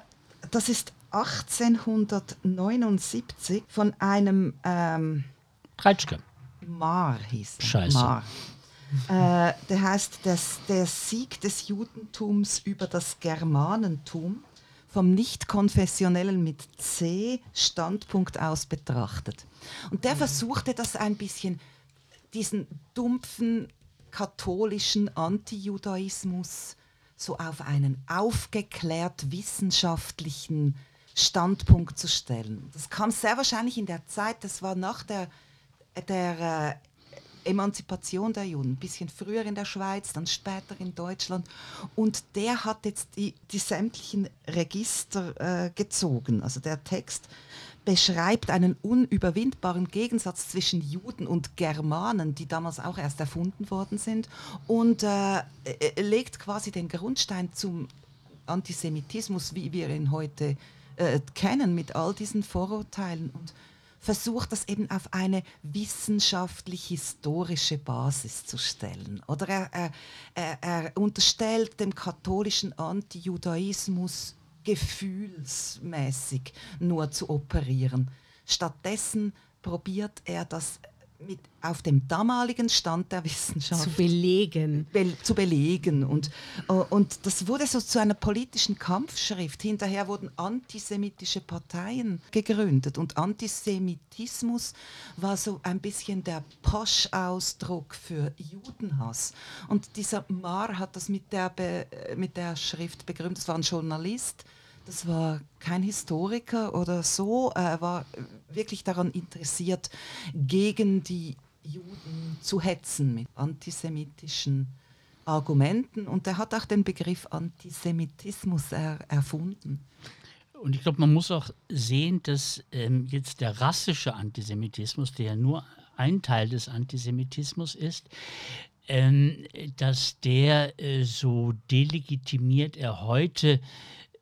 das ist 1879 von einem ähm, Treitschke. Mar hieß er. Scheiße. Mar. Äh, der heißt das, der Sieg des Judentums über das Germanentum vom nicht-konfessionellen mit C Standpunkt aus betrachtet. Und der versuchte das ein bisschen, diesen dumpfen katholischen Antijudaismus so auf einen aufgeklärt wissenschaftlichen Standpunkt zu stellen. Das kam sehr wahrscheinlich in der Zeit, das war nach der, der äh, Emanzipation der Juden, ein bisschen früher in der Schweiz, dann später in Deutschland. Und der hat jetzt die, die sämtlichen Register äh, gezogen. Also der Text beschreibt einen unüberwindbaren Gegensatz zwischen Juden und Germanen, die damals auch erst erfunden worden sind, und äh, legt quasi den Grundstein zum Antisemitismus, wie wir ihn heute äh, kennen, mit all diesen Vorurteilen. Und versucht das eben auf eine wissenschaftlich-historische Basis zu stellen. Oder er, er, er unterstellt dem katholischen Antijudaismus gefühlsmäßig nur zu operieren. Stattdessen probiert er das mit auf dem damaligen Stand der Wissenschaft zu belegen. Be zu belegen. Und, äh, und das wurde so zu einer politischen Kampfschrift. Hinterher wurden antisemitische Parteien gegründet und Antisemitismus war so ein bisschen der Posch-Ausdruck für Judenhass. Und dieser Mar hat das mit der, Be mit der Schrift begründet. Das war ein Journalist, das war kein Historiker oder so, er war wirklich daran interessiert, gegen die Juden zu hetzen mit antisemitischen Argumenten. Und er hat auch den Begriff Antisemitismus er erfunden. Und ich glaube, man muss auch sehen, dass ähm, jetzt der rassische Antisemitismus, der ja nur ein Teil des Antisemitismus ist, ähm, dass der äh, so delegitimiert er heute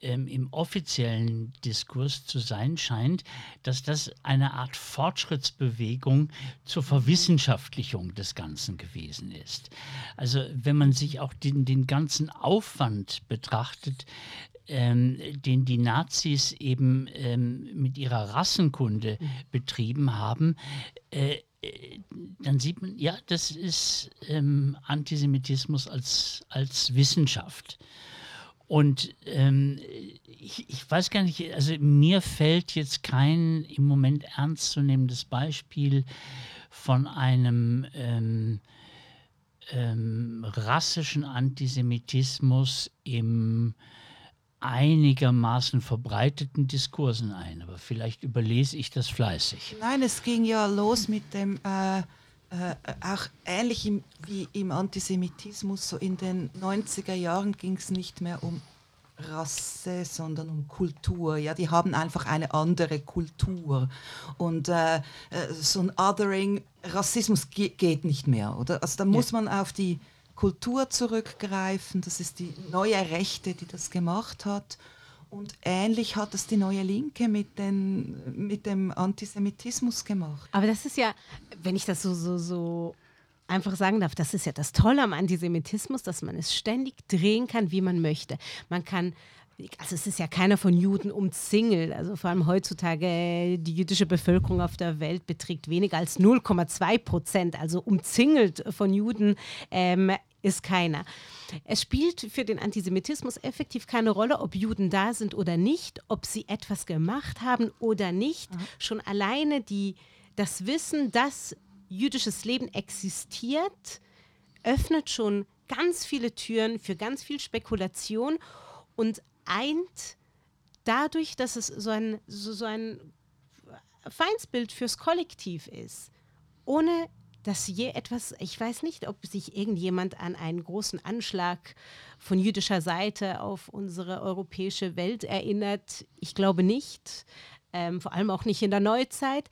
ähm, im offiziellen Diskurs zu sein scheint, dass das eine Art Fortschrittsbewegung zur Verwissenschaftlichung des Ganzen gewesen ist. Also wenn man sich auch den, den ganzen Aufwand betrachtet, ähm, den die Nazis eben ähm, mit ihrer Rassenkunde mhm. betrieben haben, äh, dann sieht man, ja, das ist ähm, Antisemitismus als, als Wissenschaft. Und ähm, ich, ich, weiß gar nicht, also mir fällt jetzt kein im Moment ernstzunehmendes Beispiel von einem ähm, ähm, rassischen Antisemitismus im einigermaßen verbreiteten Diskursen ein. Aber vielleicht überlese ich das fleißig. Nein, es ging ja los mit dem äh äh, auch ähnlich im, wie im Antisemitismus, so in den 90er Jahren ging es nicht mehr um Rasse, sondern um Kultur. Ja, die haben einfach eine andere Kultur. Und äh, äh so ein Othering, Rassismus ge geht nicht mehr, oder? Also da muss man auf die Kultur zurückgreifen. Das ist die neue Rechte, die das gemacht hat. Und ähnlich hat es die neue Linke mit, den, mit dem Antisemitismus gemacht. Aber das ist ja, wenn ich das so, so, so einfach sagen darf, das ist ja das Tolle am Antisemitismus, dass man es ständig drehen kann, wie man möchte. Man kann also es ist ja keiner von Juden umzingelt. Also vor allem heutzutage die jüdische Bevölkerung auf der Welt beträgt weniger als 0,2 Prozent. Also umzingelt von Juden ähm, ist keiner. Es spielt für den Antisemitismus effektiv keine Rolle, ob Juden da sind oder nicht, ob sie etwas gemacht haben oder nicht. Mhm. Schon alleine die, das Wissen, dass jüdisches Leben existiert, öffnet schon ganz viele Türen für ganz viel Spekulation und eint dadurch, dass es so ein, so, so ein Feindsbild fürs Kollektiv ist, ohne dass je etwas, ich weiß nicht, ob sich irgendjemand an einen großen Anschlag von jüdischer Seite auf unsere europäische Welt erinnert. Ich glaube nicht, ähm, vor allem auch nicht in der Neuzeit.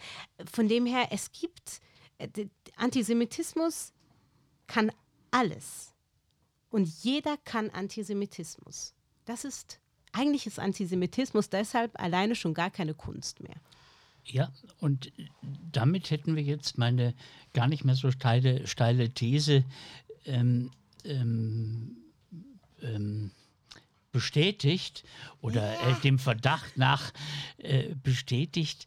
Von dem her, es gibt, äh, Antisemitismus kann alles. Und jeder kann Antisemitismus. Das ist, eigentlich ist Antisemitismus deshalb alleine schon gar keine Kunst mehr. Ja, und damit hätten wir jetzt meine gar nicht mehr so steile, steile These ähm, ähm, ähm, bestätigt oder äh, dem Verdacht nach äh, bestätigt,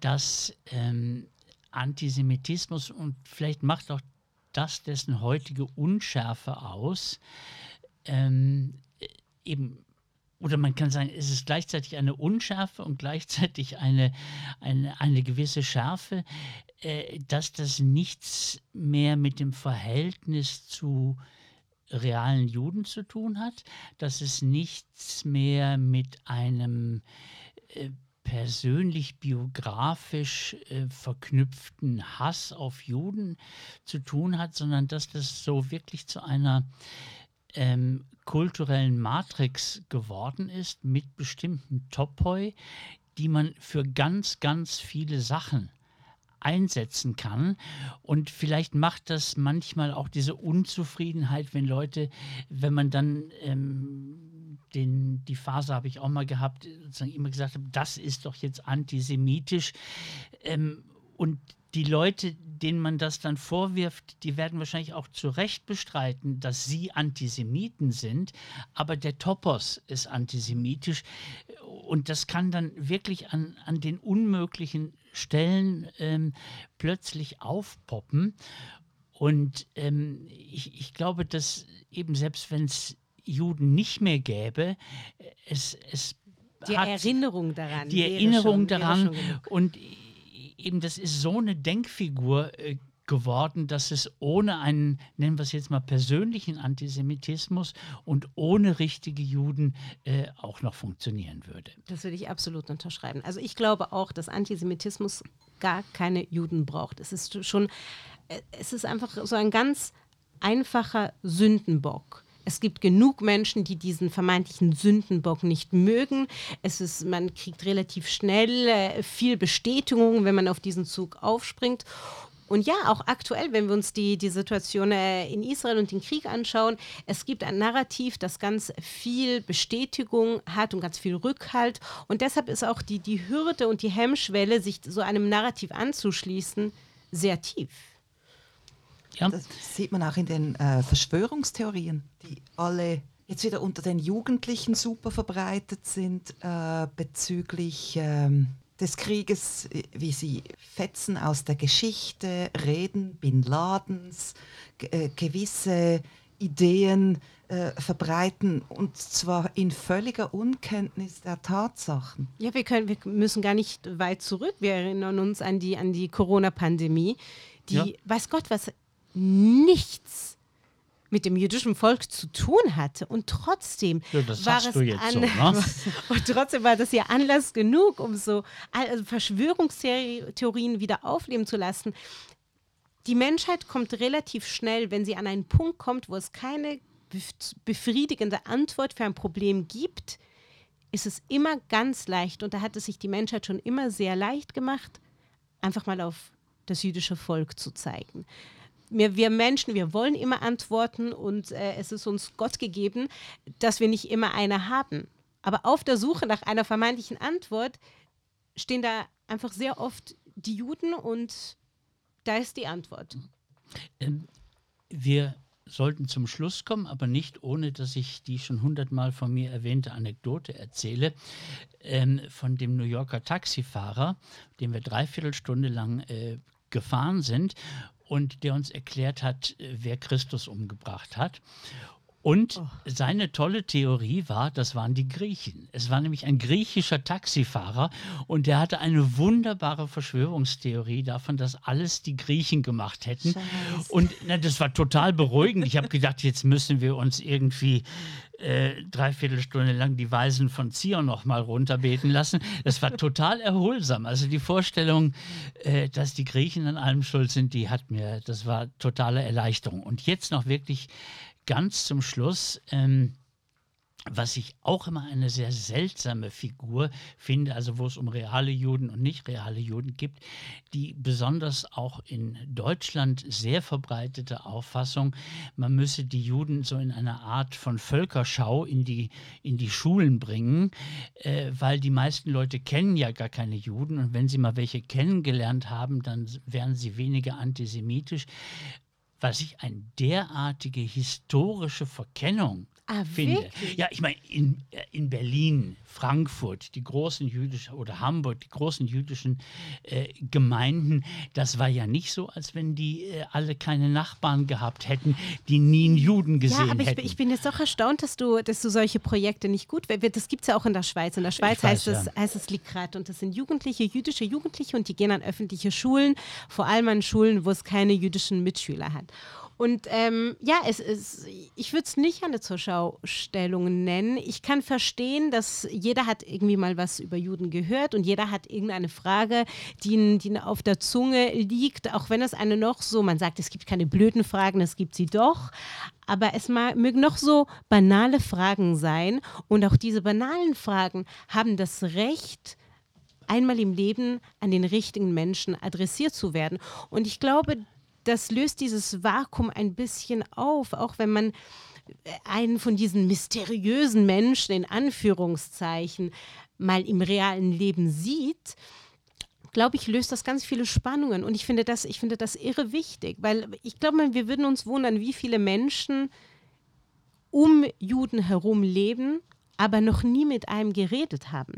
dass ähm, Antisemitismus und vielleicht macht auch das dessen heutige Unschärfe aus, ähm, eben oder man kann sagen, es ist gleichzeitig eine Unschärfe und gleichzeitig eine, eine, eine gewisse Schärfe, äh, dass das nichts mehr mit dem Verhältnis zu realen Juden zu tun hat, dass es nichts mehr mit einem äh, persönlich biografisch äh, verknüpften Hass auf Juden zu tun hat, sondern dass das so wirklich zu einer ähm, kulturellen Matrix geworden ist mit bestimmten Topoi, die man für ganz, ganz viele Sachen einsetzen kann. Und vielleicht macht das manchmal auch diese Unzufriedenheit, wenn Leute, wenn man dann ähm, den, die Phase habe ich auch mal gehabt, sozusagen immer gesagt habe, das ist doch jetzt antisemitisch. Ähm, und die Leute, denen man das dann vorwirft, die werden wahrscheinlich auch zu Recht bestreiten, dass sie Antisemiten sind, aber der Topos ist antisemitisch und das kann dann wirklich an, an den unmöglichen Stellen ähm, plötzlich aufpoppen. Und ähm, ich, ich glaube, dass eben selbst wenn es Juden nicht mehr gäbe, es, es die Erinnerung daran. Die Erinnerung schon, daran und eben das ist so eine Denkfigur äh, geworden, dass es ohne einen, nennen wir es jetzt mal, persönlichen Antisemitismus und ohne richtige Juden äh, auch noch funktionieren würde. Das würde ich absolut unterschreiben. Also ich glaube auch, dass Antisemitismus gar keine Juden braucht. Es ist schon, äh, es ist einfach so ein ganz einfacher Sündenbock. Es gibt genug Menschen, die diesen vermeintlichen Sündenbock nicht mögen. Es ist, man kriegt relativ schnell äh, viel Bestätigung, wenn man auf diesen Zug aufspringt. Und ja, auch aktuell, wenn wir uns die, die Situation äh, in Israel und den Krieg anschauen, es gibt ein Narrativ, das ganz viel Bestätigung hat und ganz viel Rückhalt. Und deshalb ist auch die, die Hürde und die Hemmschwelle, sich so einem Narrativ anzuschließen, sehr tief. Ja. Das sieht man auch in den äh, Verschwörungstheorien, die alle jetzt wieder unter den Jugendlichen super verbreitet sind äh, bezüglich ähm, des Krieges, wie sie Fetzen aus der Geschichte reden, Bin Ladens, äh, gewisse Ideen äh, verbreiten und zwar in völliger Unkenntnis der Tatsachen. Ja, wir, können, wir müssen gar nicht weit zurück. Wir erinnern uns an die, an die Corona-Pandemie, die, ja. weiß Gott, was nichts mit dem jüdischen Volk zu tun hatte. Und trotzdem ja, war es an, so, ne? und trotzdem war das ja Anlass genug, um so also Verschwörungstheorien wieder aufleben zu lassen. Die Menschheit kommt relativ schnell, wenn sie an einen Punkt kommt, wo es keine befriedigende Antwort für ein Problem gibt, ist es immer ganz leicht, und da hat es sich die Menschheit schon immer sehr leicht gemacht, einfach mal auf das jüdische Volk zu zeigen wir, wir Menschen, wir wollen immer Antworten und äh, es ist uns Gott gegeben, dass wir nicht immer eine haben. Aber auf der Suche nach einer vermeintlichen Antwort stehen da einfach sehr oft die Juden und da ist die Antwort. Ähm, wir sollten zum Schluss kommen, aber nicht ohne, dass ich die schon hundertmal von mir erwähnte Anekdote erzähle ähm, von dem New Yorker Taxifahrer, den wir dreiviertel Stunde lang äh, gefahren sind und der uns erklärt hat, äh, wer Christus umgebracht hat. Und oh. seine tolle Theorie war, das waren die Griechen. Es war nämlich ein griechischer Taxifahrer und der hatte eine wunderbare Verschwörungstheorie davon, dass alles die Griechen gemacht hätten. Scheiße. Und na, das war total beruhigend. Ich habe gedacht, jetzt müssen wir uns irgendwie äh, dreiviertel Stunde lang die Weisen von Zion noch mal runterbeten lassen. Das war total erholsam. Also die Vorstellung, äh, dass die Griechen an allem schuld sind, die hat mir, das war totale Erleichterung. Und jetzt noch wirklich ganz zum Schluss. Ähm, was ich auch immer eine sehr seltsame Figur finde, also wo es um reale Juden und nicht reale Juden gibt, die besonders auch in Deutschland sehr verbreitete Auffassung, man müsse die Juden so in einer Art von Völkerschau in die, in die Schulen bringen, äh, weil die meisten Leute kennen ja gar keine Juden und wenn sie mal welche kennengelernt haben, dann wären sie weniger antisemitisch. Was ich eine derartige historische Verkennung Ah, finde. wirklich? Ja, ich meine, in, äh, in Berlin, Frankfurt, die großen jüdischen oder Hamburg, die großen jüdischen äh, Gemeinden, das war ja nicht so, als wenn die äh, alle keine Nachbarn gehabt hätten, die nie einen Juden gesehen Ja, aber ich, hätten. bin- ich bin jetzt doch erstaunt, dass du, dass du solche Projekte nicht gut Das gibt es ja auch in der Schweiz. In der Schweiz weiß, heißt, es, ja. heißt es Likrat und das sind Jugendliche, jüdische Jugendliche und die gehen an öffentliche Schulen, vor allem an Schulen, wo es keine jüdischen Mitschüler hat. Und ähm, ja, es ist, ich würde es nicht eine Zurschaustellung nennen. Ich kann verstehen, dass jeder hat irgendwie mal was über Juden gehört und jeder hat irgendeine Frage, die, die auf der Zunge liegt, auch wenn es eine noch so, man sagt, es gibt keine blöden Fragen, es gibt sie doch. Aber es mögen noch so banale Fragen sein und auch diese banalen Fragen haben das Recht, einmal im Leben an den richtigen Menschen adressiert zu werden. Und ich glaube, das löst dieses Vakuum ein bisschen auf, auch wenn man einen von diesen mysteriösen Menschen in Anführungszeichen mal im realen Leben sieht, glaube ich, löst das ganz viele Spannungen. Und ich finde das, ich finde das irre wichtig, weil ich glaube, wir würden uns wundern, wie viele Menschen um Juden herum leben, aber noch nie mit einem geredet haben.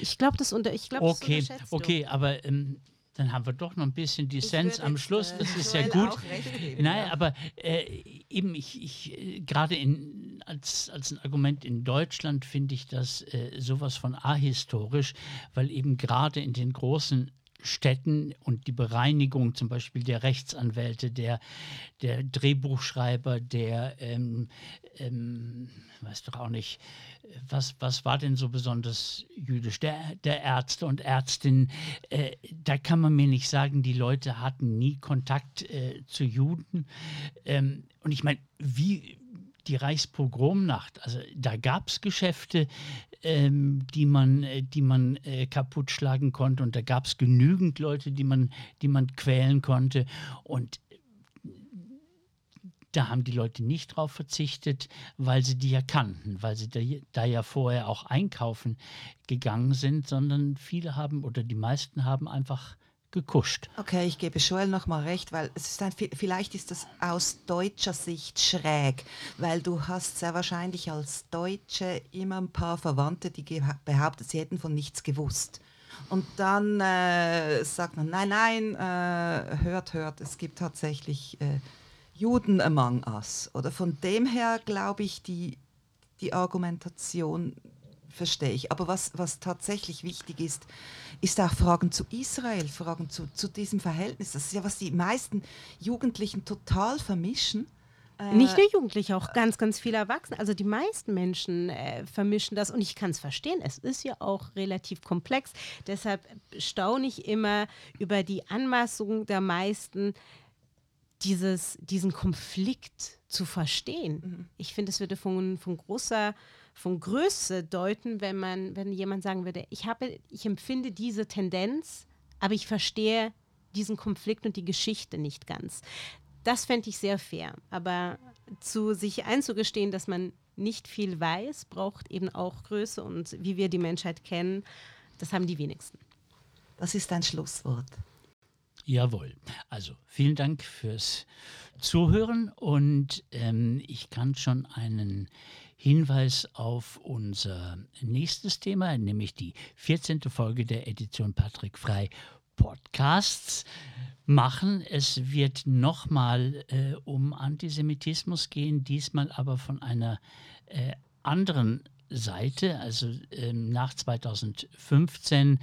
Ich glaube, das, unter, ich glaub, das Okay, du. okay, aber ähm, dann haben wir doch noch ein bisschen Dissens am Schluss. äh, Das ist ja gut. geben, Nein, ja. aber äh, eben ich, ich gerade in als, als ein Argument in Deutschland finde ich das äh, sowas von ahistorisch, weil eben gerade in den großen Städten und die Bereinigung zum Beispiel der Rechtsanwälte, der, der Drehbuchschreiber, der, ähm, ähm, weiß doch auch nicht, was, was war denn so besonders jüdisch? Der, der Ärzte und Ärztinnen, äh, da kann man mir nicht sagen, die Leute hatten nie Kontakt äh, zu Juden. Ähm, und ich meine, wie die Reichspogromnacht, also da gab es Geschäfte, ähm, die man, äh, die man äh, kaputt schlagen konnte und da gab es genügend Leute, die man, die man quälen konnte. Und da haben die Leute nicht drauf verzichtet, weil sie die ja kannten, weil sie da, da ja vorher auch einkaufen gegangen sind, sondern viele haben oder die meisten haben einfach gekuscht. Okay, ich gebe Joel noch mal recht, weil es ist ein, vielleicht ist das aus deutscher Sicht schräg, weil du hast sehr wahrscheinlich als Deutsche immer ein paar Verwandte, die behaupten, sie hätten von nichts gewusst. Und dann äh, sagt man, nein, nein, äh, hört, hört, es gibt tatsächlich äh, Juden among us. Oder von dem her glaube ich, die, die Argumentation verstehe ich. Aber was, was tatsächlich wichtig ist, ist auch Fragen zu Israel, Fragen zu, zu diesem Verhältnis. Das ist ja, was die meisten Jugendlichen total vermischen. Äh, Nicht nur Jugendliche, auch ganz, ganz viele Erwachsene. Also die meisten Menschen äh, vermischen das und ich kann es verstehen. Es ist ja auch relativ komplex. Deshalb staune ich immer über die Anmaßung der meisten, dieses, diesen Konflikt zu verstehen. Ich finde, es würde von, von großer von Größe deuten, wenn man, wenn jemand sagen würde, ich habe, ich empfinde diese Tendenz, aber ich verstehe diesen Konflikt und die Geschichte nicht ganz. Das fände ich sehr fair. Aber zu sich einzugestehen, dass man nicht viel weiß, braucht eben auch Größe. Und wie wir die Menschheit kennen, das haben die wenigsten. Das ist ein Schlusswort. Jawohl. Also vielen Dank fürs Zuhören und ähm, ich kann schon einen Hinweis auf unser nächstes Thema, nämlich die 14. Folge der Edition Patrick Frei Podcasts machen. Es wird nochmal äh, um Antisemitismus gehen, diesmal aber von einer äh, anderen Seite, also ähm, nach 2015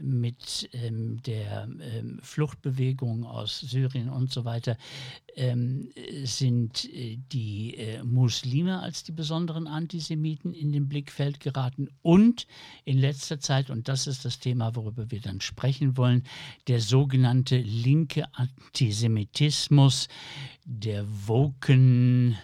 mit ähm, der ähm, Fluchtbewegung aus Syrien und so weiter, ähm, sind äh, die äh, Muslime als die besonderen Antisemiten in den Blickfeld geraten. Und in letzter Zeit, und das ist das Thema, worüber wir dann sprechen wollen, der sogenannte linke Antisemitismus, der Woken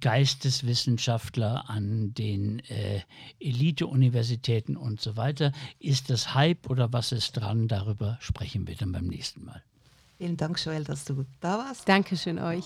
Geisteswissenschaftler an den äh, Elite-Universitäten und so weiter. Ist das Hype oder was ist dran? Darüber sprechen wir dann beim nächsten Mal. Vielen Dank, Joel, dass du da warst. Dankeschön euch.